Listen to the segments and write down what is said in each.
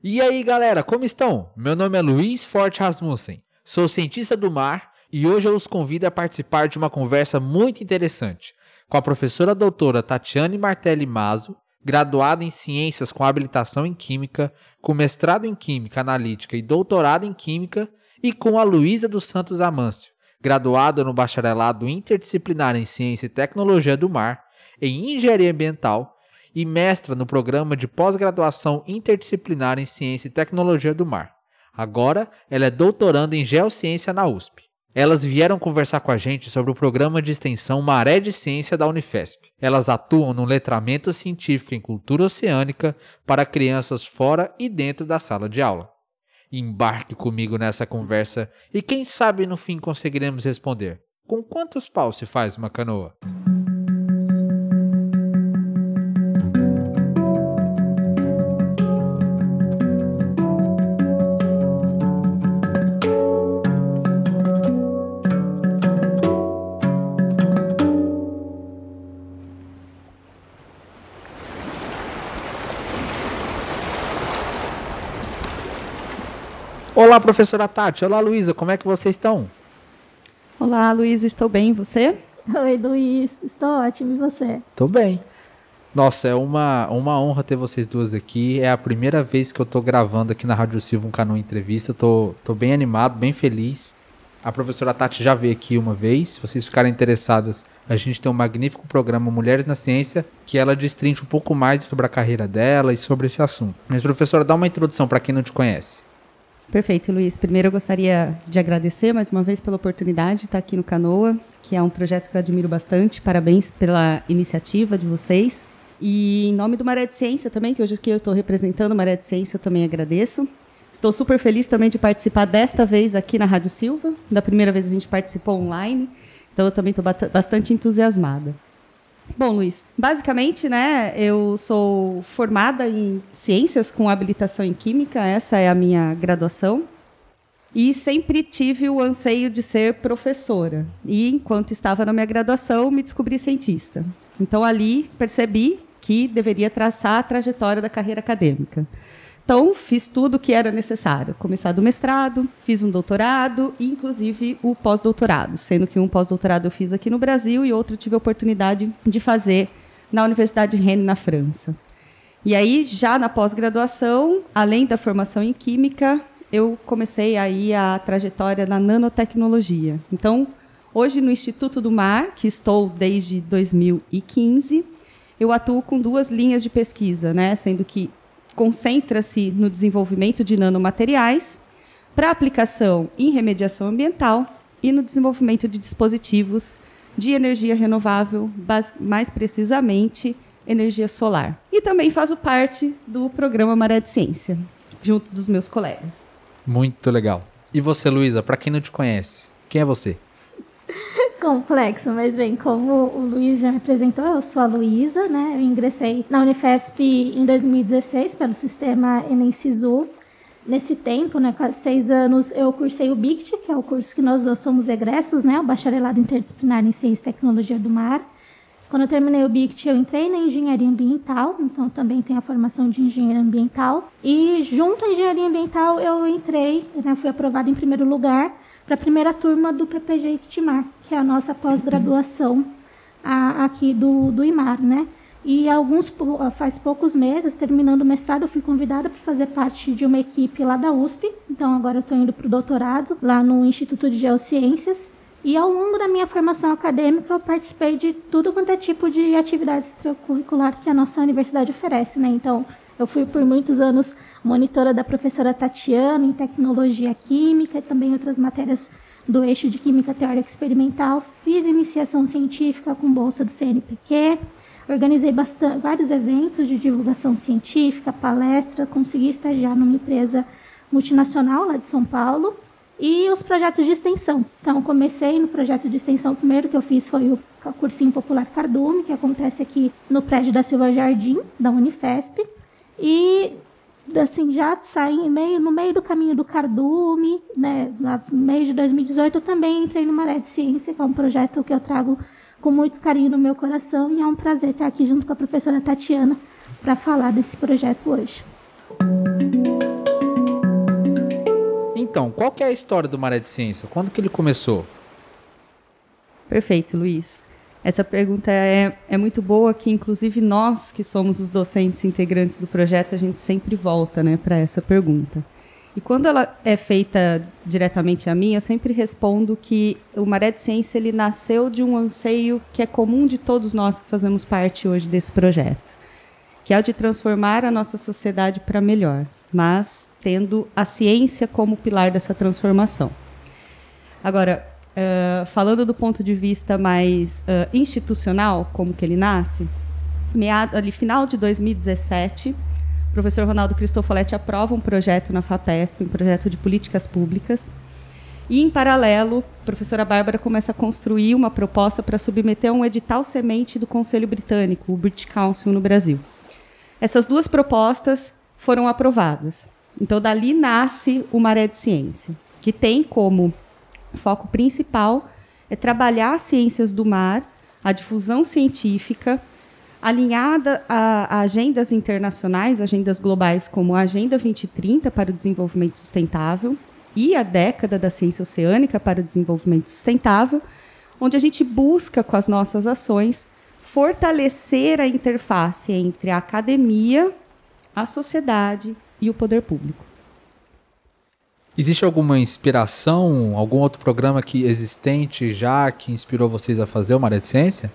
E aí, galera, como estão? Meu nome é Luiz Forte Rasmussen, sou cientista do mar e hoje eu os convido a participar de uma conversa muito interessante com a professora doutora Tatiane Martelli Mazo, graduada em Ciências com habilitação em Química, com mestrado em Química Analítica e doutorado em Química, e com a Luísa dos Santos Amâncio, graduada no Bacharelado Interdisciplinar em Ciência e Tecnologia do Mar, em Engenharia Ambiental e mestra no programa de pós-graduação interdisciplinar em Ciência e Tecnologia do Mar. Agora, ela é doutoranda em Geociência na USP. Elas vieram conversar com a gente sobre o programa de extensão Maré de Ciência da Unifesp. Elas atuam no letramento científico em cultura oceânica para crianças fora e dentro da sala de aula. Embarque comigo nessa conversa e quem sabe no fim conseguiremos responder: com quantos paus se faz uma canoa? Olá, professora Tati. Olá, Luísa. Como é que vocês estão? Olá, Luísa. Estou bem. E você? Oi, Luiz. Estou ótimo. E você? Estou bem. Nossa, é uma, uma honra ter vocês duas aqui. É a primeira vez que eu estou gravando aqui na Rádio Silva um canal entrevista. Tô, tô bem animado, bem feliz. A professora Tati já veio aqui uma vez. Se vocês ficarem interessadas, a gente tem um magnífico programa Mulheres na Ciência, que ela destrincha um pouco mais sobre a carreira dela e sobre esse assunto. Mas, professora, dá uma introdução para quem não te conhece. Perfeito, Luiz. Primeiro eu gostaria de agradecer mais uma vez pela oportunidade de estar aqui no Canoa, que é um projeto que eu admiro bastante. Parabéns pela iniciativa de vocês. E em nome do Maré de Ciência também, que hoje aqui eu estou representando o Maré de Ciência, eu também agradeço. Estou super feliz também de participar desta vez aqui na Rádio Silva. Da primeira vez a gente participou online, então eu também estou bastante entusiasmada. Bom, Luiz, basicamente, né, eu sou formada em ciências com habilitação em química, essa é a minha graduação. E sempre tive o anseio de ser professora. E enquanto estava na minha graduação, me descobri cientista. Então ali percebi que deveria traçar a trajetória da carreira acadêmica. Então, fiz tudo o que era necessário. Começar do mestrado, fiz um doutorado e, inclusive, o pós-doutorado, sendo que um pós-doutorado eu fiz aqui no Brasil e outro tive a oportunidade de fazer na Universidade Rennes, na França. E aí, já na pós-graduação, além da formação em Química, eu comecei aí a trajetória na nanotecnologia. Então, hoje no Instituto do Mar, que estou desde 2015, eu atuo com duas linhas de pesquisa, né? sendo que concentra-se no desenvolvimento de nanomateriais para aplicação em remediação ambiental e no desenvolvimento de dispositivos de energia renovável, mais precisamente energia solar. E também faço parte do programa Maré de Ciência, junto dos meus colegas. Muito legal. E você, Luísa, para quem não te conhece, quem é você? Complexo, mas bem, como o Luiz já me apresentou, eu sou a Luísa, né? Eu ingressei na Unifesp em 2016 pelo sistema Enem Sisu. Nesse tempo, né, quase seis anos, eu cursei o BICT, que é o curso que nós dois somos egressos, né? O Bacharelado Interdisciplinar em Ciência e Tecnologia do Mar. Quando eu terminei o BICT, eu entrei na engenharia ambiental, então também tenho a formação de engenheiro ambiental. E junto à engenharia ambiental, eu entrei, né, fui aprovada em primeiro lugar para a primeira turma do PPG Itimar, que é a nossa pós-graduação aqui do, do IMAR, né? E alguns faz poucos meses, terminando o mestrado, eu fui convidada para fazer parte de uma equipe lá da USP. Então agora eu estou indo para o doutorado lá no Instituto de Geociências. E ao longo da minha formação acadêmica, eu participei de tudo quanto é tipo de atividade extracurricular que a nossa universidade oferece, né? Então, eu fui por muitos anos monitora da professora Tatiana em tecnologia química e também outras matérias do eixo de química teórica experimental. Fiz iniciação científica com bolsa do CNPq. Organizei bastante, vários eventos de divulgação científica, palestra, consegui estagiar numa empresa multinacional lá de São Paulo e os projetos de extensão. Então, comecei no projeto de extensão. O primeiro que eu fiz foi o cursinho popular Cardume, que acontece aqui no prédio da Silva Jardim, da Unifesp. E assim, já saí meio, no meio do caminho do Cardume, né, no mês de 2018, eu também entrei no Maré de Ciência, que é um projeto que eu trago com muito carinho no meu coração e é um prazer estar aqui junto com a professora Tatiana para falar desse projeto hoje. então, qual que é a história do Maré de Ciência? Quando que ele começou? Perfeito, Luiz. Essa pergunta é, é muito boa, que inclusive nós, que somos os docentes integrantes do projeto, a gente sempre volta né, para essa pergunta. E quando ela é feita diretamente a mim, eu sempre respondo que o Maré de Ciência ele nasceu de um anseio que é comum de todos nós que fazemos parte hoje desse projeto, que é o de transformar a nossa sociedade para melhor, mas tendo a ciência como pilar dessa transformação. Agora, uh, falando do ponto de vista mais uh, institucional, como que ele nasce, meado, ali, final de 2017, o professor Ronaldo Cristofoletti aprova um projeto na FAPESP, um projeto de políticas públicas, e, em paralelo, a professora Bárbara começa a construir uma proposta para submeter um edital semente do Conselho Britânico, o British Council, no Brasil. Essas duas propostas foram aprovadas. Então, dali nasce o Maré de Ciência, que tem como foco principal é trabalhar as ciências do mar, a difusão científica, alinhada a, a, agendas internacionais, agendas globais como a Agenda 2030 para o Desenvolvimento Sustentável e a década da ciência oceânica para o desenvolvimento sustentável, onde a gente busca com as nossas ações fortalecer a interface entre a academia, a sociedade e o poder público. Existe alguma inspiração, algum outro programa que existente já que inspirou vocês a fazer o Maré de Ciência?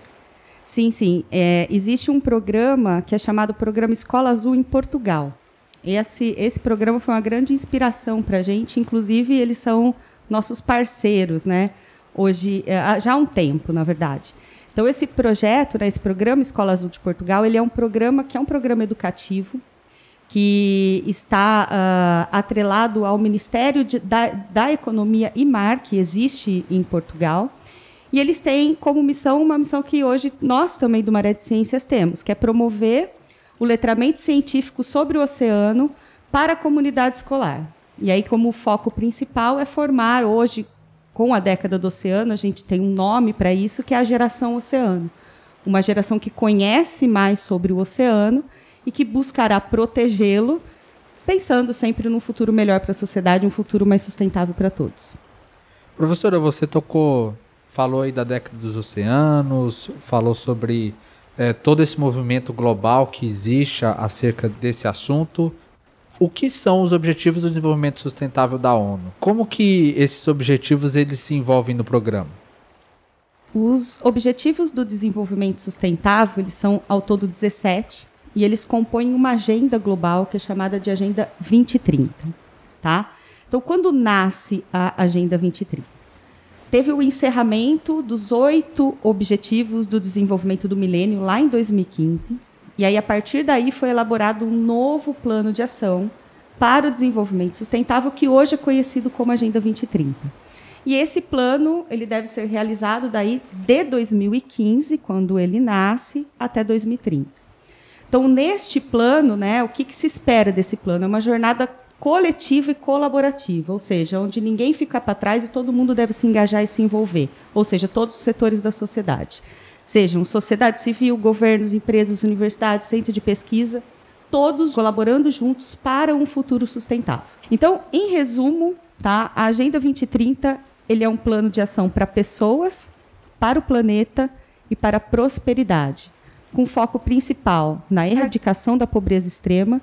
Sim, sim. É, existe um programa que é chamado Programa Escola Azul em Portugal. Esse, esse programa foi uma grande inspiração para a gente, inclusive eles são nossos parceiros, né? Hoje, é, já há um tempo, na verdade. Então, esse projeto, né, esse programa Escola Azul de Portugal, ele é um programa que é um programa educativo, que está uh, atrelado ao Ministério de, da, da Economia e Mar, que existe em Portugal. E eles têm como missão uma missão que hoje nós também do Maré de Ciências temos, que é promover o letramento científico sobre o oceano para a comunidade escolar. E aí, como foco principal é formar hoje, com a década do oceano, a gente tem um nome para isso, que é a geração oceano. Uma geração que conhece mais sobre o oceano e que buscará protegê-lo, pensando sempre num futuro melhor para a sociedade, um futuro mais sustentável para todos. Professora, você tocou, falou aí da década dos oceanos, falou sobre é, todo esse movimento global que existe acerca desse assunto. O que são os objetivos do desenvolvimento sustentável da ONU? Como que esses objetivos eles se envolvem no programa? Os objetivos do desenvolvimento sustentável eles são ao todo 17 e eles compõem uma agenda global que é chamada de Agenda 2030, tá? Então, quando nasce a Agenda 2030? Teve o encerramento dos oito Objetivos do Desenvolvimento do Milênio lá em 2015, e aí a partir daí foi elaborado um novo plano de ação para o desenvolvimento sustentável que hoje é conhecido como Agenda 2030. E esse plano ele deve ser realizado daí de 2015, quando ele nasce, até 2030. Então, neste plano, né, o que, que se espera desse plano? É uma jornada coletiva e colaborativa, ou seja, onde ninguém fica para trás e todo mundo deve se engajar e se envolver, ou seja, todos os setores da sociedade. Sejam sociedade civil, governos, empresas, universidades, centro de pesquisa, todos colaborando juntos para um futuro sustentável. Então, em resumo, tá, a Agenda 2030 ele é um plano de ação para pessoas, para o planeta e para a prosperidade com foco principal na erradicação da pobreza extrema,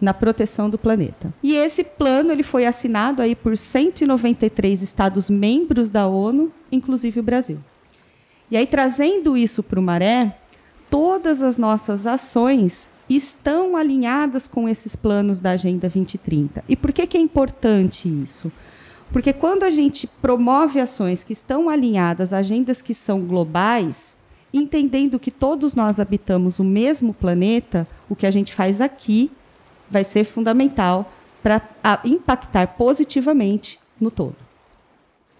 na proteção do planeta. E esse plano ele foi assinado aí por 193 estados membros da ONU, inclusive o Brasil. E aí trazendo isso para o Maré, todas as nossas ações estão alinhadas com esses planos da Agenda 2030. E por que, que é importante isso? Porque quando a gente promove ações que estão alinhadas agendas que são globais, entendendo que todos nós habitamos o mesmo planeta, o que a gente faz aqui vai ser fundamental para impactar positivamente no todo.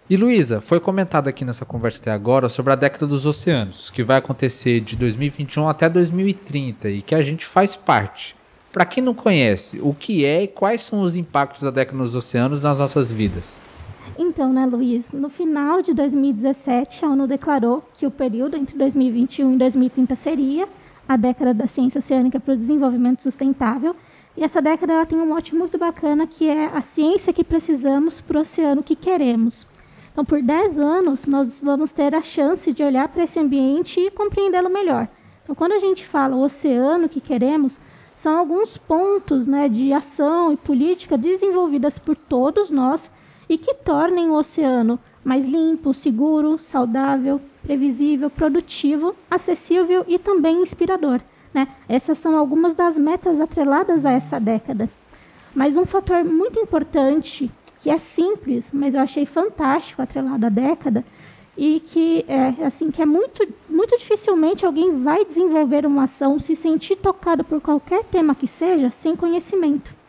E Luísa, foi comentado aqui nessa conversa até agora sobre a década dos oceanos, que vai acontecer de 2021 até 2030 e que a gente faz parte. Para quem não conhece, o que é e quais são os impactos da década dos oceanos nas nossas vidas? Então, né, Luiz, no final de 2017, a ONU declarou que o período entre 2021 e 2030 seria a década da ciência oceânica para o desenvolvimento sustentável, E essa década ela tem um mote muito bacana que é a ciência que precisamos para o oceano que queremos. Então, por 10 anos, nós vamos ter a chance de olhar para esse ambiente e compreendê-lo melhor. Então, quando a gente fala o oceano que queremos, são alguns pontos né, de ação e política desenvolvidas por todos nós e que tornem o oceano mais limpo, seguro, saudável, previsível, produtivo, acessível e também inspirador. Né? Essas são algumas das metas atreladas a essa década. Mas um fator muito importante, que é simples, mas eu achei fantástico atrelado à década, e que é assim que é muito muito dificilmente alguém vai desenvolver uma ação se sentir tocado por qualquer tema que seja sem conhecimento.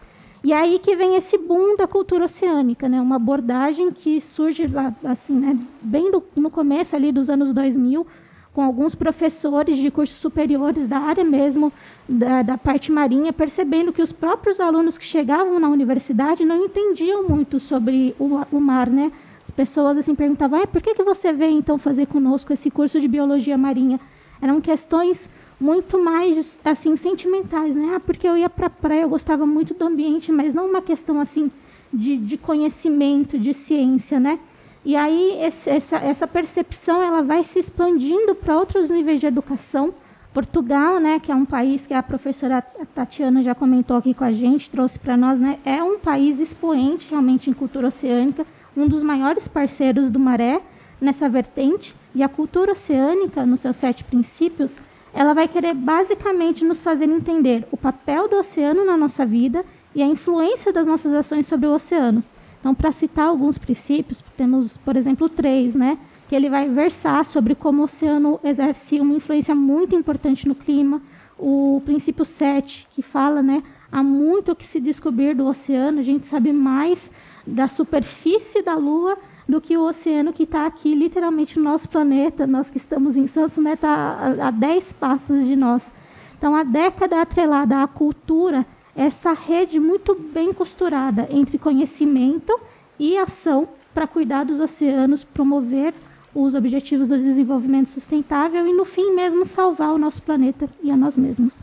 E aí que vem esse boom da cultura oceânica, né? Uma abordagem que surge lá, assim, né? Bem do, no começo ali dos anos 2000, com alguns professores de cursos superiores da área mesmo, da, da, parte marinha, percebendo que os próprios alunos que chegavam na universidade não entendiam muito sobre o, o mar, né? As pessoas assim perguntavam, ah, por que, que você veio então fazer conosco esse curso de biologia marinha? Eram questões muito mais assim sentimentais, né? Ah, porque eu ia para a praia, eu gostava muito do ambiente, mas não uma questão assim de, de conhecimento, de ciência, né? E aí esse, essa, essa percepção ela vai se expandindo para outros níveis de educação. Portugal, né, que é um país que a professora Tatiana já comentou aqui com a gente, trouxe para nós, né, é um país expoente realmente em cultura oceânica, um dos maiores parceiros do Maré nessa vertente. E a cultura oceânica, nos seus sete princípios, ela vai querer basicamente nos fazer entender o papel do oceano na nossa vida e a influência das nossas ações sobre o oceano. Então, para citar alguns princípios, temos, por exemplo, três, né? Que ele vai versar sobre como o oceano exerce uma influência muito importante no clima. O princípio 7, que fala, né? Há muito que se descobrir do oceano, a gente sabe mais da superfície da Lua do que o oceano que está aqui, literalmente, no nosso planeta. Nós que estamos em Santos, está né, tá a 10 passos de nós. Então, a década atrelada à cultura, essa rede muito bem costurada entre conhecimento e ação para cuidar dos oceanos, promover os objetivos do desenvolvimento sustentável e, no fim mesmo, salvar o nosso planeta e a nós mesmos.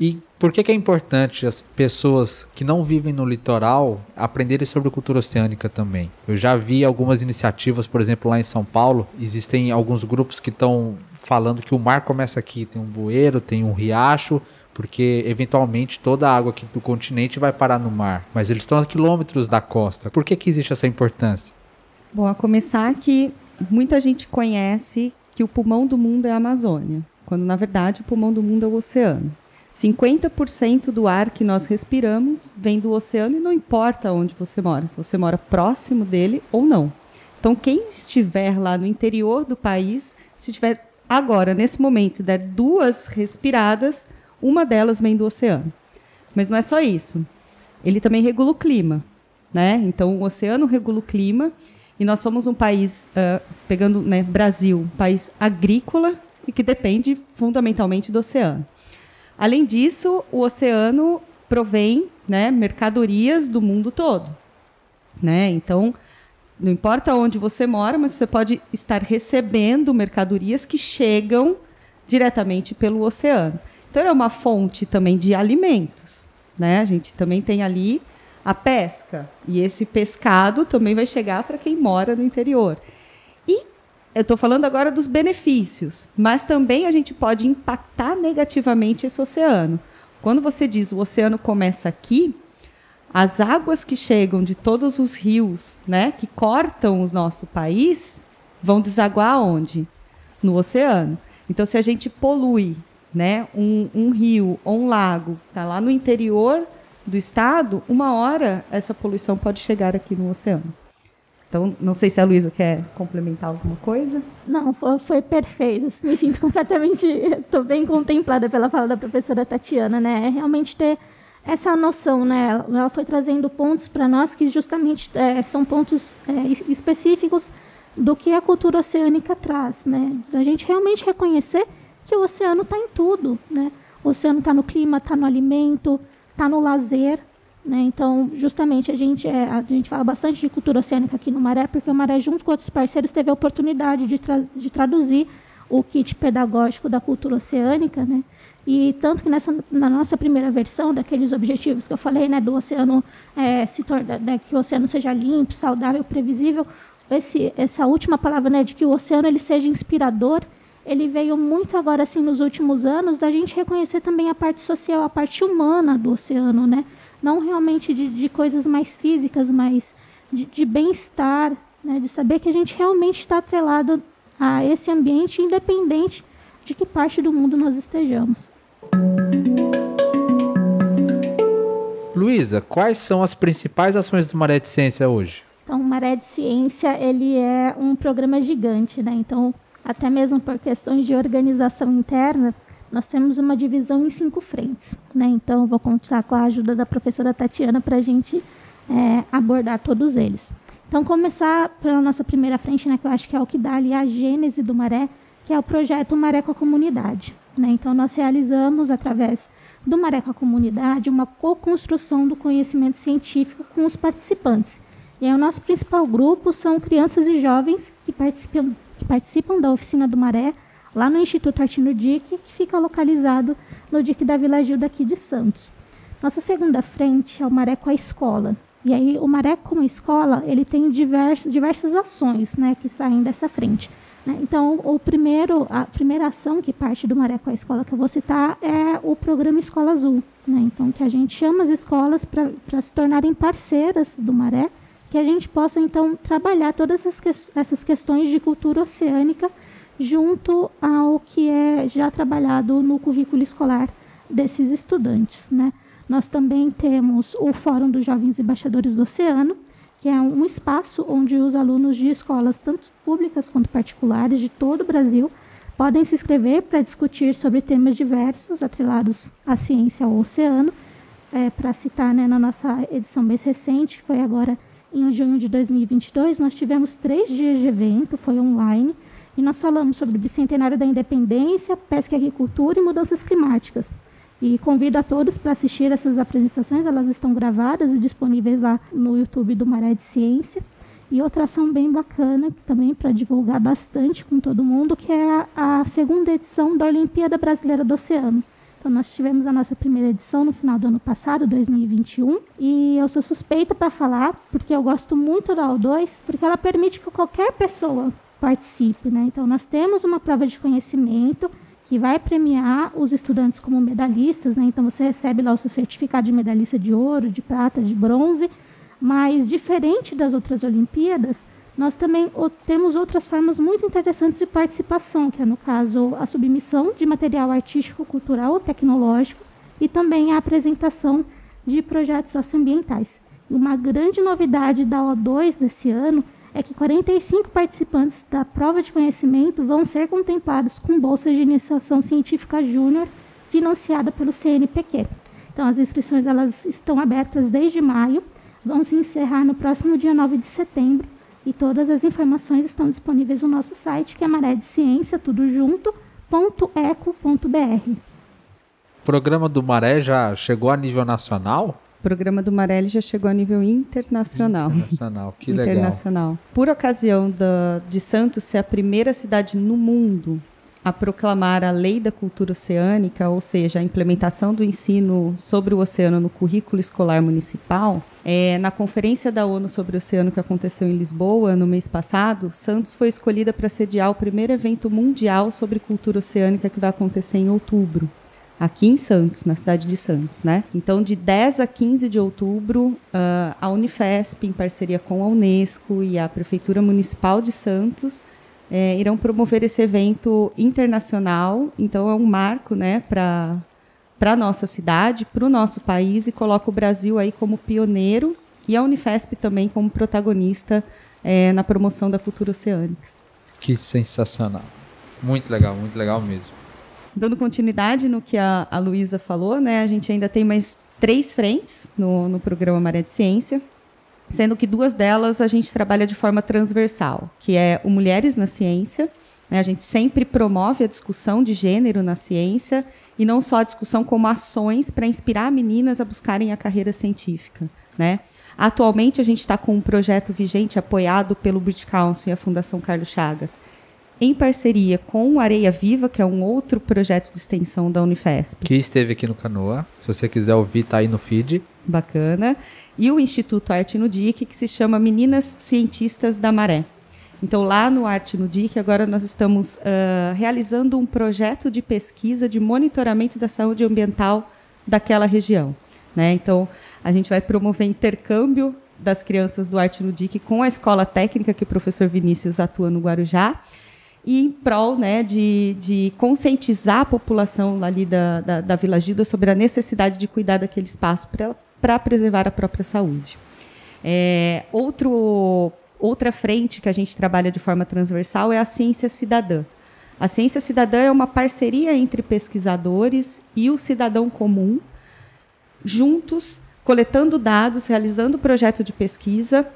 E por que, que, é importante as pessoas que não vivem no litoral aprenderem sobre cultura oceânica também? Eu já vi algumas iniciativas, por exemplo, lá em São Paulo, existem alguns grupos que estão falando que o mar começa aqui, tem um bueiro, tem um riacho, porque eventualmente toda a água aqui do continente vai parar no mar, mas eles estão a quilômetros da costa. Por que, que existe essa importância? Bom, a começar que muita gente conhece que o pulmão do mundo é a Amazônia, quando na verdade o pulmão do mundo é o oceano. 50% do ar que nós respiramos vem do oceano e não importa onde você mora, se você mora próximo dele ou não. Então, quem estiver lá no interior do país, se tiver agora, nesse momento, der duas respiradas, uma delas vem do oceano. Mas não é só isso. Ele também regula o clima. Né? Então, o oceano regula o clima e nós somos um país, uh, pegando né, Brasil, um país agrícola e que depende fundamentalmente do oceano. Além disso, o oceano provém né, mercadorias do mundo todo. Né? Então, não importa onde você mora, mas você pode estar recebendo mercadorias que chegam diretamente pelo oceano. Então, é uma fonte também de alimentos. Né? A gente também tem ali a pesca. E esse pescado também vai chegar para quem mora no interior. Eu estou falando agora dos benefícios, mas também a gente pode impactar negativamente esse oceano. Quando você diz o oceano começa aqui, as águas que chegam de todos os rios, né, que cortam o nosso país, vão desaguar onde? No oceano. Então, se a gente polui, né, um, um rio ou um lago, está lá no interior do estado, uma hora essa poluição pode chegar aqui no oceano. Então, não sei se a Luísa quer complementar alguma coisa. Não, foi, foi perfeito. Me sinto completamente. Estou bem contemplada pela fala da professora Tatiana, né? É realmente ter essa noção, né? Ela foi trazendo pontos para nós que justamente é, são pontos é, específicos do que a cultura oceânica traz, né? A gente realmente reconhecer que o oceano está em tudo, né? O oceano está no clima, está no alimento, está no lazer, né? Então, justamente, a gente, é, a gente fala bastante de cultura oceânica aqui no Maré, porque o Maré, junto com outros parceiros, teve a oportunidade de, tra de traduzir o kit pedagógico da cultura oceânica, né? E tanto que nessa, na nossa primeira versão, daqueles objetivos que eu falei, né, do oceano é, se torna, né, que o oceano seja limpo, saudável, previsível, esse, essa última palavra, né, de que o oceano ele seja inspirador, ele veio muito agora assim nos últimos anos da gente reconhecer também a parte social, a parte humana do oceano, né? Não realmente de, de coisas mais físicas, mas de, de bem-estar, né? De saber que a gente realmente está atrelado a esse ambiente, independente de que parte do mundo nós estejamos. Luísa, quais são as principais ações do Maré de Ciência hoje? Então, o Maré de Ciência ele é um programa gigante, né? Então, até mesmo por questões de organização interna, nós temos uma divisão em cinco frentes, né? Então, vou contar com a ajuda da professora Tatiana para a gente é, abordar todos eles. Então, começar pela nossa primeira frente, né? Que eu acho que é o que dá ali a gênese do Maré, que é o projeto Maré com a Comunidade. Né? Então, nós realizamos, através do Maré com a Comunidade, uma co-construção do conhecimento científico com os participantes. E aí, o nosso principal grupo são crianças e jovens que participam, que participam da oficina do Maré, lá no Instituto Artino Dic, que fica localizado no Dic da Vila Gil daqui de Santos. Nossa segunda frente é o Maré com a Escola. E aí, o Maré com a Escola, ele tem diversas, diversas ações né, que saem dessa frente. Né? Então, o primeiro, a primeira ação que parte do Maré com a escola que eu vou citar é o programa Escola Azul. Né? Então, que a gente chama as escolas para se tornarem parceiras do Maré, que a gente possa, então, trabalhar todas essas, que, essas questões de cultura oceânica junto ao que é já trabalhado no currículo escolar desses estudantes. Né? Nós também temos o Fórum dos Jovens Embaixadores do Oceano, que é um espaço onde os alunos de escolas, tanto públicas quanto particulares, de todo o Brasil, podem se inscrever para discutir sobre temas diversos atrelados à ciência ao oceano. É, para citar né, na nossa edição mais recente, que foi agora em junho de 2022, nós tivemos três dias de evento, foi online, e nós falamos sobre o bicentenário da independência, pesca e agricultura e mudanças climáticas. E convido a todos para assistir essas apresentações, elas estão gravadas e disponíveis lá no YouTube do Maré de Ciência. E outra ação bem bacana, também para divulgar bastante com todo mundo, que é a, a, segunda edição da Olimpíada Brasileira do Oceano. Então, nós tivemos a nossa primeira edição no final do ano passado, 2021, e eu sou suspeita para falar, porque eu gosto muito da O2, porque ela permite que qualquer pessoa participe. Né? Então, nós temos uma prova de conhecimento que vai premiar os estudantes como medalhistas, né? Então você recebe lá o seu certificado de medalhista de ouro, de prata, de bronze, mas diferente das outras Olimpíadas, nós também temos outras formas muito interessantes de participação, que é no caso a submissão de material artístico, cultural ou tecnológico e também a apresentação de projetos socioambientais. Uma grande novidade da O2 desse ano é que 45 participantes da prova de conhecimento vão ser contemplados com bolsa de iniciação científica júnior financiada pelo CNPq. Então, as inscrições elas estão abertas desde maio, vão se encerrar no próximo dia 9 de setembro e todas as informações estão disponíveis no nosso site, que é maré de ciência, tudo junto, .eco.br. O programa do Maré já chegou a nível nacional? O programa do Marelli já chegou a nível internacional. Internacional, que legal. Internacional. Por ocasião da, de Santos ser a primeira cidade no mundo a proclamar a Lei da Cultura Oceânica, ou seja, a implementação do ensino sobre o oceano no currículo escolar municipal, é, na Conferência da ONU sobre o Oceano que aconteceu em Lisboa no mês passado, Santos foi escolhida para sediar o primeiro evento mundial sobre cultura oceânica que vai acontecer em outubro aqui em Santos, na cidade de Santos, né? Então, de 10 a 15 de outubro, uh, a Unifesp, em parceria com a Unesco e a Prefeitura Municipal de Santos, é, irão promover esse evento internacional. Então, é um marco, né, para para nossa cidade, para o nosso país e coloca o Brasil aí como pioneiro e a Unifesp também como protagonista é, na promoção da cultura oceânica. Que sensacional! Muito legal, muito legal mesmo dando continuidade no que a, a Luísa falou, né, a gente ainda tem mais três frentes no, no programa Maré de Ciência, sendo que duas delas a gente trabalha de forma transversal, que é o Mulheres na Ciência. Né, a gente sempre promove a discussão de gênero na ciência e não só a discussão, como ações para inspirar meninas a buscarem a carreira científica. Né? Atualmente, a gente está com um projeto vigente apoiado pelo British Council e a Fundação Carlos Chagas, em parceria com o Areia Viva, que é um outro projeto de extensão da Unifesp. Que esteve aqui no Canoa. Se você quiser ouvir, tá aí no feed. Bacana. E o Instituto Arte no DIC, que se chama Meninas Cientistas da Maré. Então, lá no Arte no DIC, agora nós estamos uh, realizando um projeto de pesquisa de monitoramento da saúde ambiental daquela região. Né? Então, a gente vai promover intercâmbio das crianças do Arte no DIC com a escola técnica que o professor Vinícius atua no Guarujá, e em prol né, de, de conscientizar a população ali da, da, da Vila Gilda sobre a necessidade de cuidar daquele espaço para preservar a própria saúde. É, outro, outra frente que a gente trabalha de forma transversal é a ciência cidadã. A ciência cidadã é uma parceria entre pesquisadores e o cidadão comum, juntos coletando dados, realizando projeto de pesquisa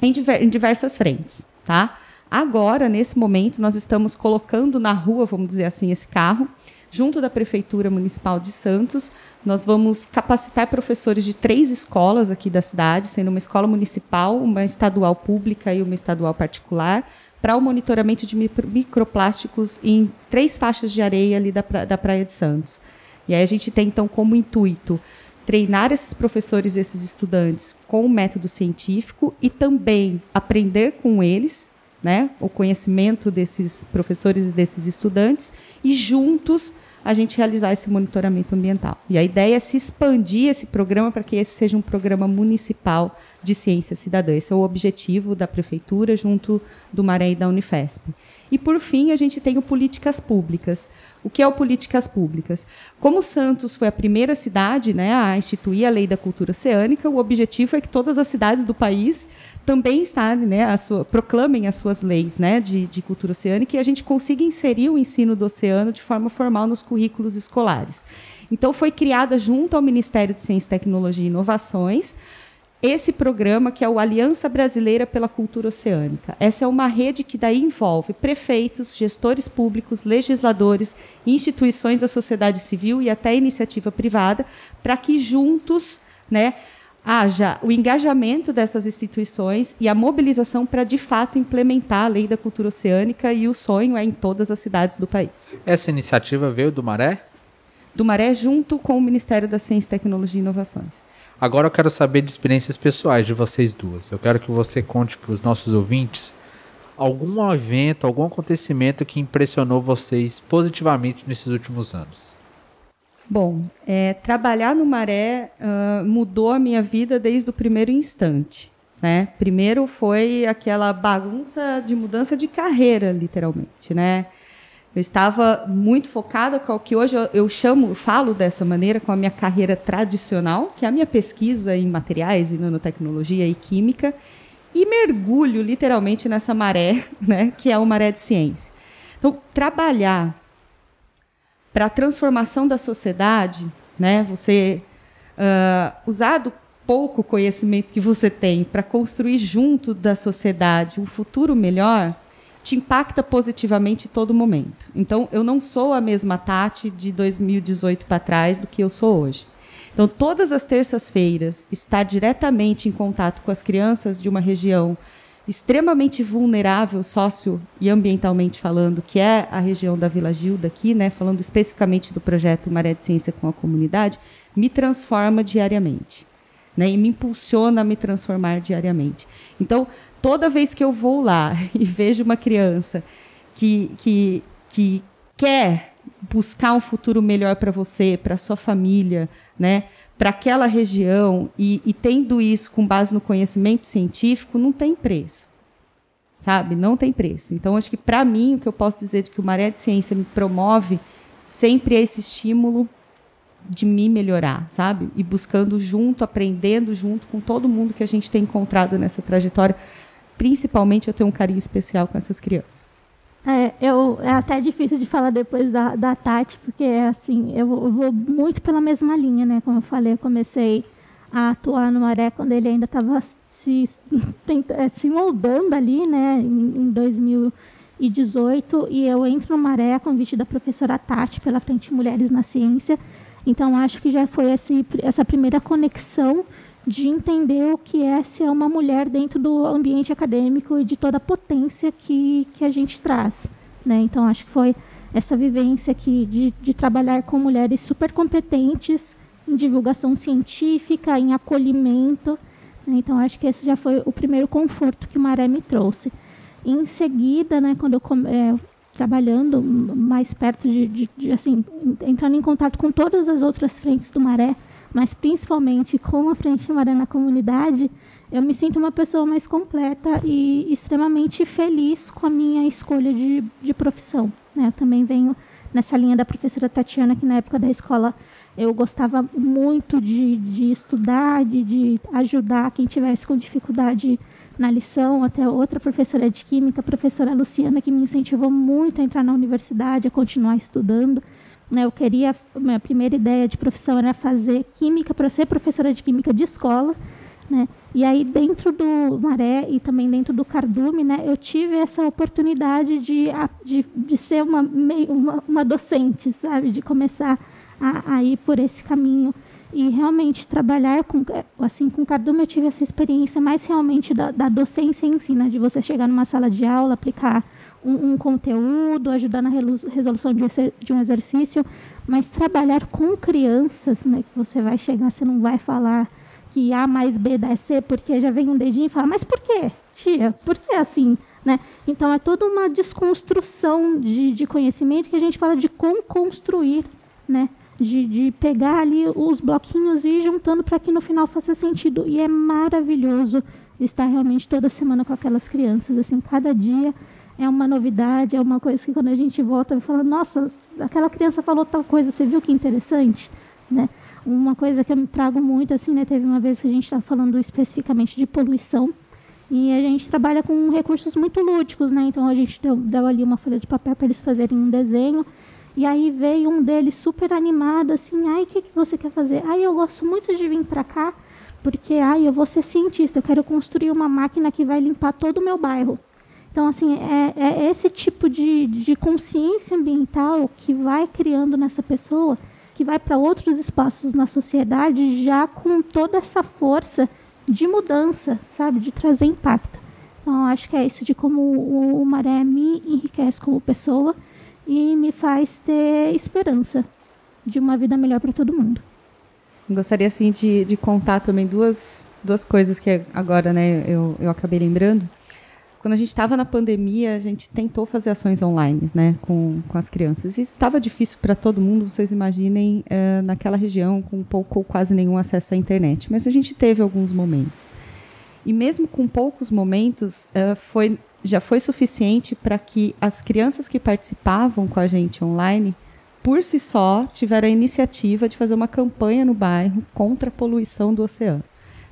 em, diver, em diversas frentes, tá? Agora, nesse momento, nós estamos colocando na rua, vamos dizer assim, esse carro, junto da Prefeitura Municipal de Santos. Nós vamos capacitar professores de três escolas aqui da cidade, sendo uma escola municipal, uma estadual pública e uma estadual particular, para o monitoramento de microplásticos em três faixas de areia ali da, da Praia de Santos. E aí a gente tem, então, como intuito treinar esses professores, esses estudantes com o método científico e também aprender com eles, né, o conhecimento desses professores e desses estudantes e juntos a gente realizar esse monitoramento ambiental. E a ideia é se expandir esse programa para que esse seja um programa municipal de ciência cidadã. Esse é o objetivo da prefeitura junto do Maré e da Unifesp. E por fim, a gente tem o políticas públicas. O que é o políticas públicas? Como Santos foi a primeira cidade né, a instituir a lei da cultura oceânica, o objetivo é que todas as cidades do país também está, né, sua, proclamem as suas leis né, de, de cultura oceânica e a gente consiga inserir o ensino do oceano de forma formal nos currículos escolares. Então, foi criada junto ao Ministério de Ciência, Tecnologia e Inovações esse programa que é o Aliança Brasileira pela Cultura Oceânica. Essa é uma rede que daí envolve prefeitos, gestores públicos, legisladores, instituições da sociedade civil e até iniciativa privada, para que juntos, né, haja o engajamento dessas instituições e a mobilização para de fato implementar a lei da cultura oceânica e o sonho é em todas as cidades do país. Essa iniciativa veio do Maré? Do Maré junto com o Ministério da Ciência, Tecnologia e Inovações. Agora eu quero saber de experiências pessoais de vocês duas. Eu quero que você conte para os nossos ouvintes algum evento, algum acontecimento que impressionou vocês positivamente nesses últimos anos. Bom, é, trabalhar no Maré uh, mudou a minha vida desde o primeiro instante. Né? Primeiro foi aquela bagunça de mudança de carreira, literalmente, né? Eu estava muito focada com o que hoje eu, chamo, falo dessa maneira, com a minha carreira tradicional, que é a minha pesquisa em materiais e nanotecnologia e química, e mergulho literalmente nessa maré, né, que é o maré de ciência. Então, trabalhar para a transformação da sociedade, né, você uh, usar do pouco conhecimento que você tem para construir junto da sociedade um futuro melhor, te impacta positivamente em todo momento. Então, eu não sou a mesma Tati de 2018 para trás do que eu sou hoje. Então, todas as terças-feiras, estar diretamente em contato com as crianças de uma região extremamente vulnerável socio e ambientalmente falando, que é a região da Vila Gilda aqui, né, falando especificamente do projeto Maré de Ciência com a comunidade, me transforma diariamente. Né, e me impulsiona a me transformar diariamente. Então, toda vez que eu vou lá e vejo uma criança que, que, que quer buscar um futuro melhor para você, para sua família, né, para aquela região e, e tendo isso com base no conhecimento científico, não tem preço, sabe? Não tem preço. Então, acho que para mim o que eu posso dizer de que o Maré de Ciência me promove sempre é esse estímulo de me melhorar, sabe? E buscando junto, aprendendo junto com todo mundo que a gente tem encontrado nessa trajetória principalmente eu tenho um carinho especial com essas crianças. É, eu, é até difícil de falar depois da, da Tati, porque assim, eu, eu vou muito pela mesma linha, né? Como eu falei, eu comecei a atuar no Maré quando ele ainda estava se, é, se moldando ali, né, em, em 2018, e eu entro no Maré a convite da professora Tati pela Frente Mulheres na Ciência. Então, acho que já foi esse, essa primeira conexão de entender o que é ser uma mulher dentro do ambiente acadêmico e de toda a potência que, que a gente traz. Né? Então, acho que foi essa vivência aqui de, de trabalhar com mulheres super competentes em divulgação científica, em acolhimento. Né? Então, acho que esse já foi o primeiro conforto que o Maré me trouxe. Em seguida, né, quando eu é, trabalhando mais perto de, de, de, assim, entrando em contato com todas as outras frentes do Maré, mas principalmente com a Frente Maré na comunidade, eu me sinto uma pessoa mais completa e extremamente feliz com a minha escolha de, de profissão. Né? Eu também venho nessa linha da professora Tatiana, que na época da escola eu gostava muito de, de estudar, de, de ajudar quem tivesse com dificuldade na lição, até outra professora de química, a professora Luciana, que me incentivou muito a entrar na universidade, a continuar estudando. Né, eu queria, minha primeira ideia de profissão era fazer química, para ser professora de química de escola. Né? E aí, dentro do Maré e também dentro do Cardume, né, eu tive essa oportunidade de, de, de ser uma, uma, uma docente, sabe? De começar a, a ir por esse caminho e realmente trabalhar com assim com cardume eu tive essa experiência mais realmente da, da docência em si, né? de você chegar numa sala de aula, aplicar um, um conteúdo, ajudar na resolução de, de, um exercício, mas trabalhar com crianças, né? que você vai chegar, você não vai falar que A mais B dá C, porque já vem um dedinho e fala, mas por quê, tia? Por que assim? Né? Então é toda uma desconstrução de, de conhecimento que a gente fala de construir, né? de, de pegar ali os bloquinhos e ir juntando para que no final faça sentido. E é maravilhoso estar realmente toda semana com aquelas crianças. Assim, cada dia é uma novidade, é uma coisa que quando a gente volta, vai falar, nossa, aquela criança falou tal coisa, você viu que interessante? Né? Uma coisa que eu trago muito, assim, né? Teve uma vez que a gente estava falando especificamente de poluição, e a gente trabalha com recursos muito lúdicos, né? Então a gente deu, deu ali uma folha de papel para eles fazerem um desenho e aí veio um deles super animado, assim, ai, o que, que você quer fazer? Ai, eu gosto muito de vir para cá, porque, ai, eu vou ser cientista, eu quero construir uma máquina que vai limpar todo o meu bairro. Então, assim, é, é esse tipo de, de consciência ambiental que vai criando nessa pessoa, que vai para outros espaços na sociedade já com toda essa força de mudança, sabe, de trazer impacto. Então, acho que é isso de como o, Maré me enriquece como pessoa e me faz ter esperança de uma vida melhor para todo mundo. Gostaria assim de, de contar também duas, duas coisas que agora né, eu, eu acabei lembrando. Quando a gente estava na pandemia, a gente tentou fazer ações online né, com, com as crianças. E estava difícil para todo mundo, vocês imaginem, é, naquela região com pouco ou quase nenhum acesso à internet. Mas a gente teve alguns momentos. E mesmo com poucos momentos, é, foi já foi suficiente para que as crianças que participavam com a gente online, por si só, tiveram a iniciativa de fazer uma campanha no bairro contra a poluição do oceano.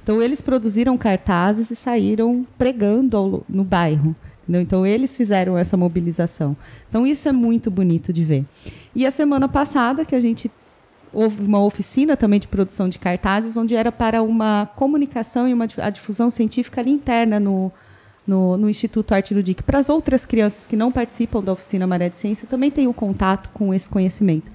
Então, eles produziram cartazes e saíram pregando ao, no bairro. Entendeu? Então, eles fizeram essa mobilização. Então, isso é muito bonito de ver. E a semana passada, que a gente houve uma oficina também de produção de cartazes, onde era para uma comunicação e uma a difusão científica interna no, no, no Instituto Arte Ludic. Para as outras crianças que não participam da oficina Maré de Ciência, também tem o contato com esse conhecimento.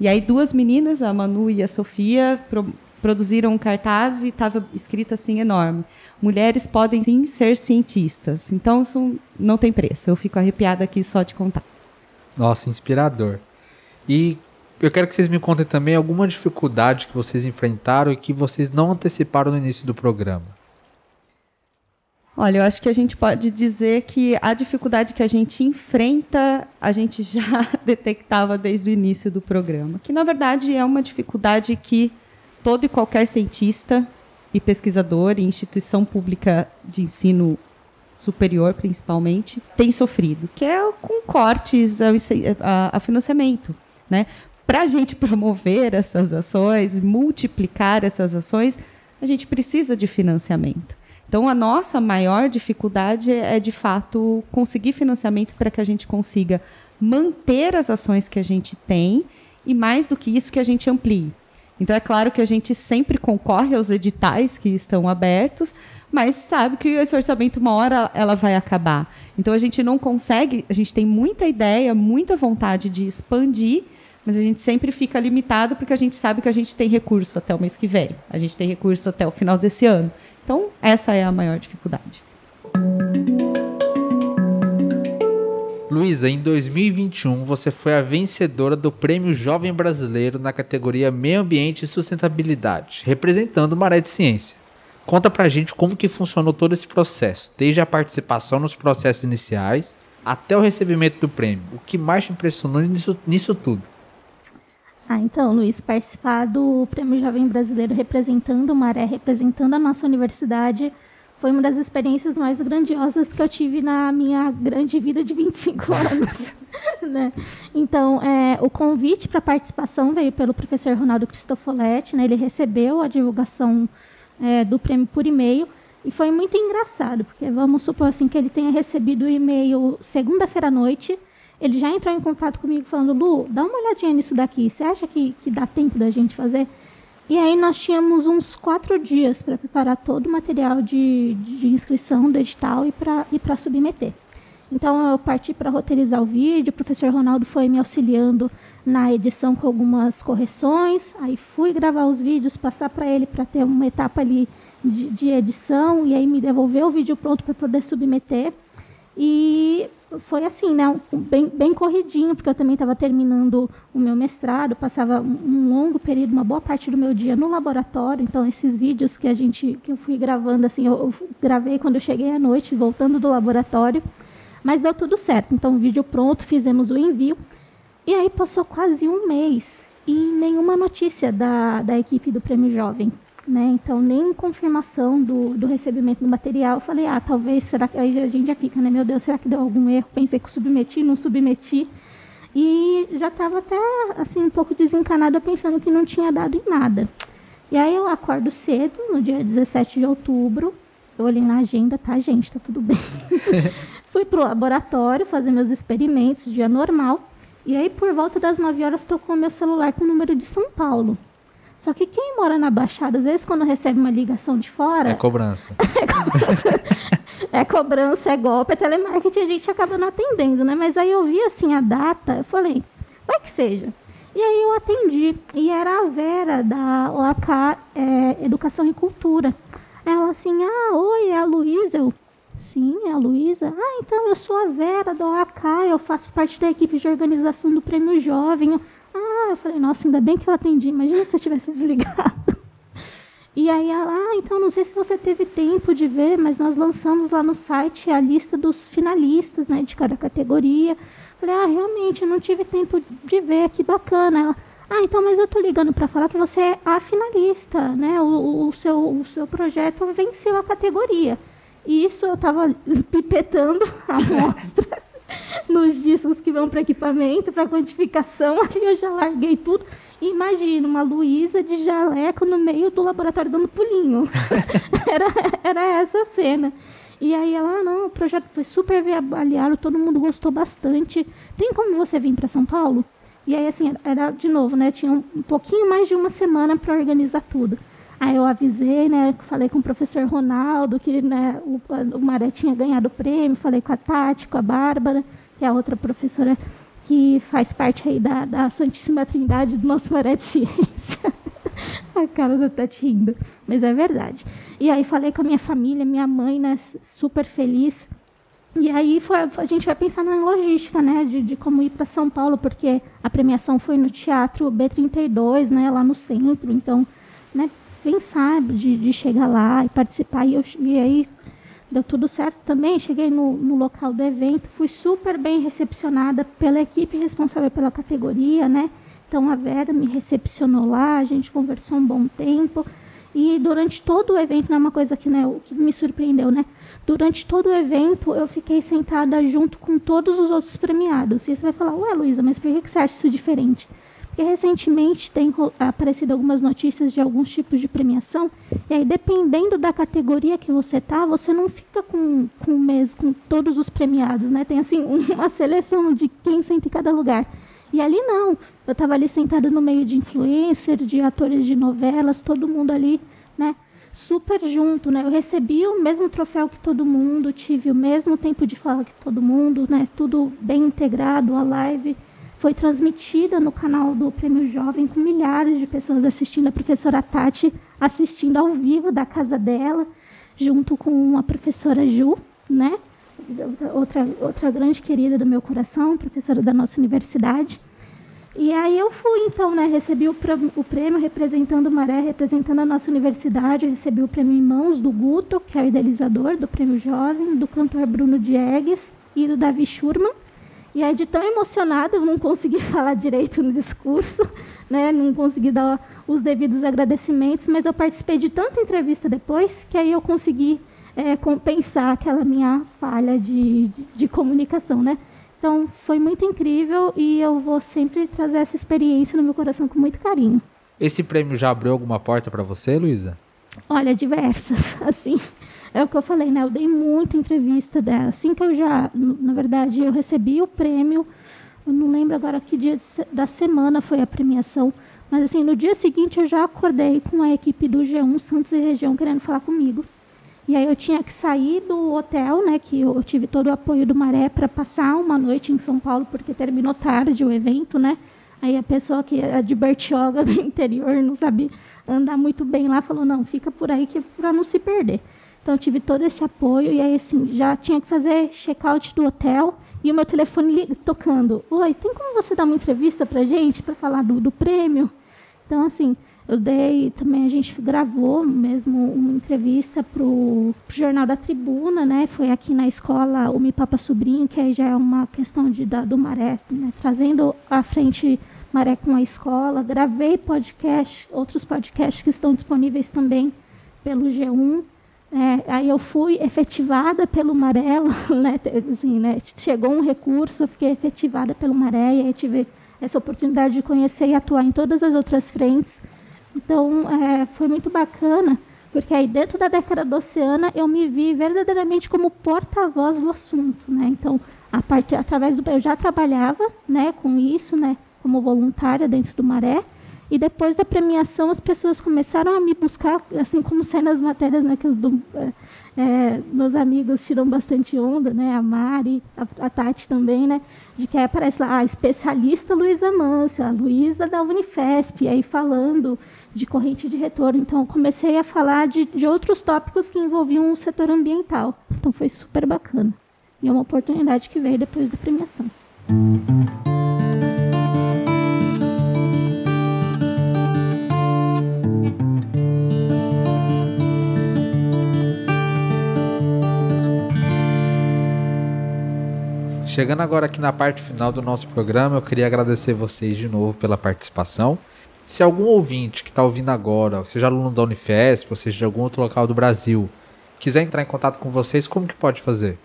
E aí duas meninas, a Manu e a Sofia, pro, produziram um cartaz e estava escrito assim enorme: mulheres podem sim ser cientistas. Então isso não tem preço. Eu fico arrepiada aqui só de contar. Nossa, inspirador. E eu quero que vocês me contem também alguma dificuldade que vocês enfrentaram e que vocês não anteciparam no início do programa. Olha, eu acho que a gente pode dizer que a dificuldade que a gente enfrenta, a gente já detectava desde o início do programa, que na verdade é uma dificuldade que todo e qualquer cientista e pesquisador e instituição pública de ensino superior, principalmente, tem sofrido, que é com cortes a, a, a financiamento, né? Para a gente promover essas ações, multiplicar essas ações, a gente precisa de financiamento. Então, a nossa maior dificuldade é, de fato, conseguir financiamento para que a gente consiga manter as ações que a gente tem e, mais do que isso, que a gente amplie. Então, é claro que a gente sempre concorre aos editais que estão abertos, mas sabe que esse orçamento, uma hora, ela vai acabar. Então, a gente não consegue, a gente tem muita ideia, muita vontade de expandir, mas a gente sempre fica limitado porque a gente sabe que a gente tem recurso até o mês que vem, a gente tem recurso até o final desse ano. Então, essa é a maior dificuldade. Luísa, em 2021 você foi a vencedora do Prêmio Jovem Brasileiro na categoria Meio Ambiente e Sustentabilidade, representando Maré de Ciência. Conta pra gente como que funcionou todo esse processo, desde a participação nos processos iniciais até o recebimento do prêmio. O que mais te impressionou nisso, nisso tudo? Ah, então, Luiz, participar do Prêmio Jovem Brasileiro representando o Maré, representando a nossa universidade, foi uma das experiências mais grandiosas que eu tive na minha grande vida de 25 anos. né? Então, é, o convite para participação veio pelo professor Ronaldo Cristofoletti, né? ele recebeu a divulgação é, do prêmio por e-mail, e foi muito engraçado, porque vamos supor assim que ele tenha recebido o e-mail segunda-feira à noite, ele já entrou em contato comigo falando, Lu, dá uma olhadinha nisso daqui, você acha que, que dá tempo da gente fazer? E aí nós tínhamos uns quatro dias para preparar todo o material de, de inscrição do edital e para e submeter. Então eu parti para roteirizar o vídeo, o professor Ronaldo foi me auxiliando na edição com algumas correções, aí fui gravar os vídeos, passar para ele para ter uma etapa ali de, de, edição e aí me devolver o vídeo pronto para poder submeter. E foi assim, né, bem, bem corridinho, porque eu também estava terminando o meu mestrado, passava um longo período, uma boa parte do meu dia no laboratório, então esses vídeos que a gente, que eu fui gravando, assim, eu, eu gravei quando eu cheguei à noite, voltando do laboratório, mas deu tudo certo, então o vídeo pronto, fizemos o envio, e aí passou quase um mês, e nenhuma notícia da, da equipe do Prêmio Jovem, né? Então, nem confirmação do, do recebimento do material. Eu falei, ah, talvez, será que. Aí a gente já fica, né? Meu Deus, será que deu algum erro? Pensei que submeti, não submeti. E já estava até, assim, um pouco desencanada, pensando que não tinha dado em nada. E aí eu acordo cedo, no dia 17 de outubro. Eu olhei na agenda, tá, gente, tá tudo bem. Fui pro laboratório fazer meus experimentos, dia normal. E aí, por volta das 9 horas, tocou meu celular com o número de São Paulo. Só que quem mora na Baixada, às vezes, quando recebe uma ligação de fora. É cobrança. é cobrança, é golpe, é telemarketing, a gente acaba não atendendo, né? Mas aí eu vi assim a data, eu falei, vai que seja. E aí eu atendi. E era a Vera, da OAK é, Educação e Cultura. Ela assim, ah, oi, é a Luísa. Eu, sim, é a Luísa. Ah, então eu sou a Vera da OAK, eu faço parte da equipe de organização do Prêmio Jovem. Ah, eu falei, nossa, ainda bem que eu atendi. Imagina se eu tivesse desligado. E aí ela, ah, então não sei se você teve tempo de ver, mas nós lançamos lá no site a lista dos finalistas, né, de cada categoria. Falei, ah, realmente, eu não tive tempo de ver, que bacana. Ela, ah, então, mas eu tô ligando para falar que você é a finalista, né? O, o, seu, o seu projeto venceu a categoria. E isso eu tava pipetando a amostra nos discos que vão para equipamento, para quantificação. Aí eu já larguei tudo. Imagina uma Luísa de jaleco no meio do laboratório dando pulinho. era, era essa cena. E aí ela, ah, não, o projeto foi super avaliado, todo mundo gostou bastante. Tem como você vir para São Paulo? E aí, assim, era, de novo, né? Tinha um pouquinho mais de uma semana para organizar tudo. Aí eu avisei, né? Falei com o professor Ronaldo que né, o, o Maré tinha ganhado o prêmio, falei com a Tati, com a Bárbara, que é a outra professora que faz parte aí da, da Santíssima Trindade do nosso Maré de Ciência. a cara da Tati rindo, mas é verdade. E aí falei com a minha família, minha mãe, né, super feliz. E aí foi, a gente vai pensar na logística, né, de, de como ir para São Paulo, porque a premiação foi no Teatro B32, né, lá no centro. Então, né, sabe de, de chegar lá e participar. E, eu, e aí deu tudo certo também. Cheguei no, no local do evento, fui super bem recepcionada pela equipe responsável pela categoria, né? Então a Vera me recepcionou lá, a gente conversou um bom tempo. E durante todo o evento, não é uma coisa que, né, que me surpreendeu, né? Durante todo o evento, eu fiquei sentada junto com todos os outros premiados. E você vai falar, ué, Luísa, mas por que você acha isso diferente? Porque recentemente tem aparecido algumas notícias de alguns tipos de premiação, e aí dependendo da categoria que você tá, você não fica com, com, mesmo, com todos os premiados, né? Tem assim uma seleção de quem senta em cada lugar. E ali não. Eu estava ali sentada no meio de influencers, de atores de novelas, todo mundo ali, né? Super junto, né? Eu recebi o mesmo troféu que todo mundo, tive o mesmo tempo de fala que todo mundo, né? Tudo bem integrado, a live foi transmitida no canal do Prêmio Jovem com milhares de pessoas assistindo, a professora Tati assistindo ao vivo da casa dela, junto com a professora Ju, né? outra, outra grande querida do meu coração, professora da nossa universidade. E aí eu fui, então, né, recebi o, prêmio representando o Maré, representando a nossa universidade, recebi o prêmio em mãos do Guto, que é o idealizador do prêmio Jovem, do cantor Bruno Diegues e do Davi Schurman. E aí, de tão emocionada, eu não consegui falar direito no discurso, né? não consegui dar os devidos agradecimentos, mas eu participei de tanta entrevista depois que aí eu consegui é, compensar aquela minha falha de, de, de, comunicação. Né? Então, foi muito incrível e eu vou sempre trazer essa experiência no meu coração com muito carinho. Esse prêmio já abriu alguma porta para você, Luísa? Olha, diversas, assim. É o que eu falei, né? Eu dei muita entrevista dela. Assim que eu já, na verdade, eu recebi o prêmio, eu não lembro agora que dia de, da semana foi a premiação, mas assim, no dia seguinte eu já acordei com a equipe do G1 Santos e Região querendo falar comigo. E aí eu tinha que sair do hotel, né, que eu tive todo o apoio do Maré para passar uma noite em São Paulo, porque terminou tarde o evento, né? Aí a pessoa que é de Bertioga do interior não sabia andar muito bem lá, falou: "Não, fica por aí que é para não se perder". Então, eu tive todo esse apoio. E aí, assim, já tinha que fazer check-out do hotel. E o meu telefone tocando. Oi, tem como você dar uma entrevista para gente, para falar do, do prêmio? Então, assim, eu dei também, a gente gravou mesmo uma entrevista para o Jornal da Tribuna, né? Foi aqui na escola o Mi Papa Sobrinho, que aí já é uma questão de, da, do Maré, né? trazendo à frente Maré com a escola. Gravei podcast, outros podcasts que estão disponíveis também pelo G1. É, aí eu fui efetivada pelo Marelo, né, assim, né, chegou um recurso, eu fiquei efetivada pelo Maré, e aí tive essa oportunidade de conhecer e atuar em todas as outras frentes. Então, é, foi muito bacana, porque aí dentro da década do Oceana eu me vi verdadeiramente como porta-voz do assunto, né? Então, a partir através do eu já trabalhava, né, com isso, né, como voluntária dentro do Maré, e depois da premiação, as pessoas começaram a me buscar, assim como sai nas matérias, né, que do, é, é, meus amigos tiram bastante onda, né, a Mari, a, a Tati também, né, de que aparece lá, a especialista Luísa Mâncio, a Luísa da Unifesp, aí falando de corrente de retorno. Então, comecei a falar de, de outros tópicos que envolviam o setor ambiental. Então, foi super bacana. E é uma oportunidade que veio depois da premiação. Chegando agora aqui na parte final do nosso programa, eu queria agradecer vocês de novo pela participação. Se algum ouvinte que está ouvindo agora, seja aluno da Unifesp, ou seja de algum outro local do Brasil, quiser entrar em contato com vocês, como que pode fazer?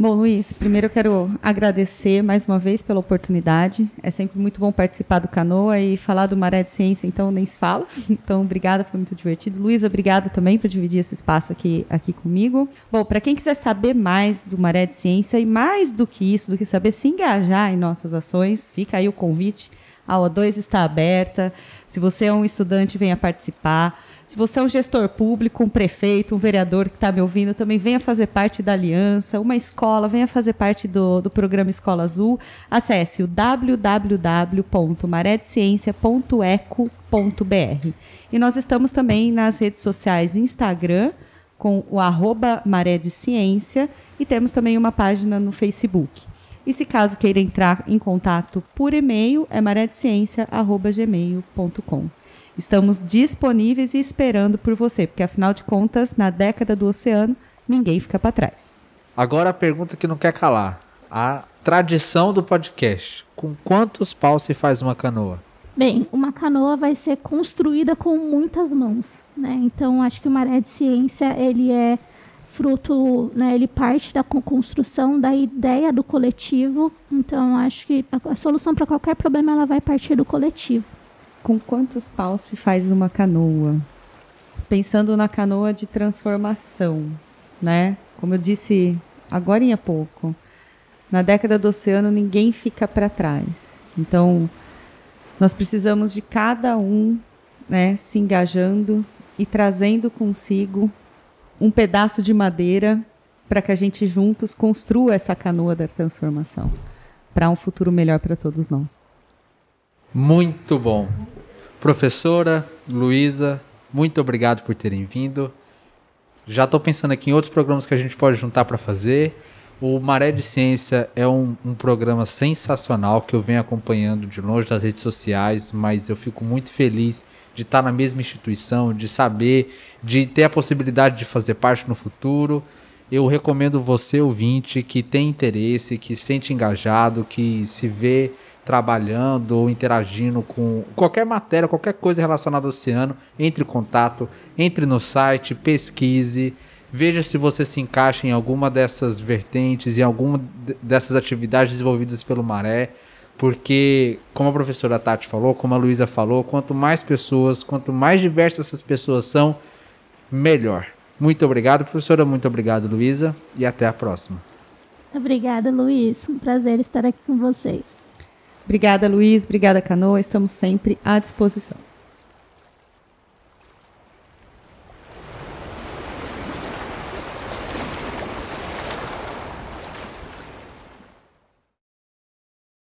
Bom, Luiz, primeiro eu quero agradecer mais uma vez pela oportunidade. É sempre muito bom participar do Canoa e falar do Maré de Ciência, então nem se fala. Então, obrigada, foi muito divertido. Luísa, obrigada também por dividir esse espaço aqui, aqui comigo. Bom, para quem quiser saber mais do Maré de Ciência e mais do que isso, do que saber se engajar em nossas ações, fica aí o convite. A O2 está aberta. Se você é um estudante, venha participar. Se você é um gestor público, um prefeito, um vereador que está me ouvindo, também venha fazer parte da aliança, uma escola, venha fazer parte do, do programa Escola Azul. Acesse o www.maredeciencia.eco.br. E nós estamos também nas redes sociais Instagram, com o arroba Maré de Ciência, e temos também uma página no Facebook. E se caso queira entrar em contato por e-mail, é maredeciencia.gmail.com. Estamos disponíveis e esperando por você, porque afinal de contas, na década do oceano, ninguém fica para trás. Agora a pergunta que não quer calar. A tradição do podcast. Com quantos paus se faz uma canoa? Bem, uma canoa vai ser construída com muitas mãos, né? Então, acho que o Maré de Ciência, ele é fruto, né, ele parte da construção da ideia do coletivo. Então, acho que a, a solução para qualquer problema ela vai partir do coletivo com quantos paus se faz uma canoa? Pensando na canoa de transformação, né? Como eu disse agora há pouco, na década do oceano ninguém fica para trás. Então, nós precisamos de cada um, né, se engajando e trazendo consigo um pedaço de madeira para que a gente juntos construa essa canoa da transformação para um futuro melhor para todos nós. Muito bom. Professora Luísa, muito obrigado por terem vindo. Já estou pensando aqui em outros programas que a gente pode juntar para fazer. O Maré de Ciência é um, um, programa sensacional que eu venho acompanhando de longe das redes sociais, mas eu fico muito feliz de estar na mesma instituição, de saber, de ter a possibilidade de fazer parte no futuro. Eu recomendo você, ouvinte, que tem interesse, que se sente engajado, que se vê trabalhando ou interagindo com qualquer matéria, qualquer coisa relacionada ao oceano, entre em contato, entre no site, pesquise Veja se você se encaixa em alguma dessas vertentes, em alguma dessas atividades desenvolvidas pelo Maré, porque, como a professora Tati falou, como a Luísa falou, quanto mais pessoas, quanto mais diversas essas pessoas são, melhor. Muito obrigado, professora. Muito obrigado, Luísa. E até a próxima. Obrigada, Luiz. Um prazer estar aqui com vocês. Obrigada, Luiz. Obrigada, Canoa. Estamos sempre à disposição.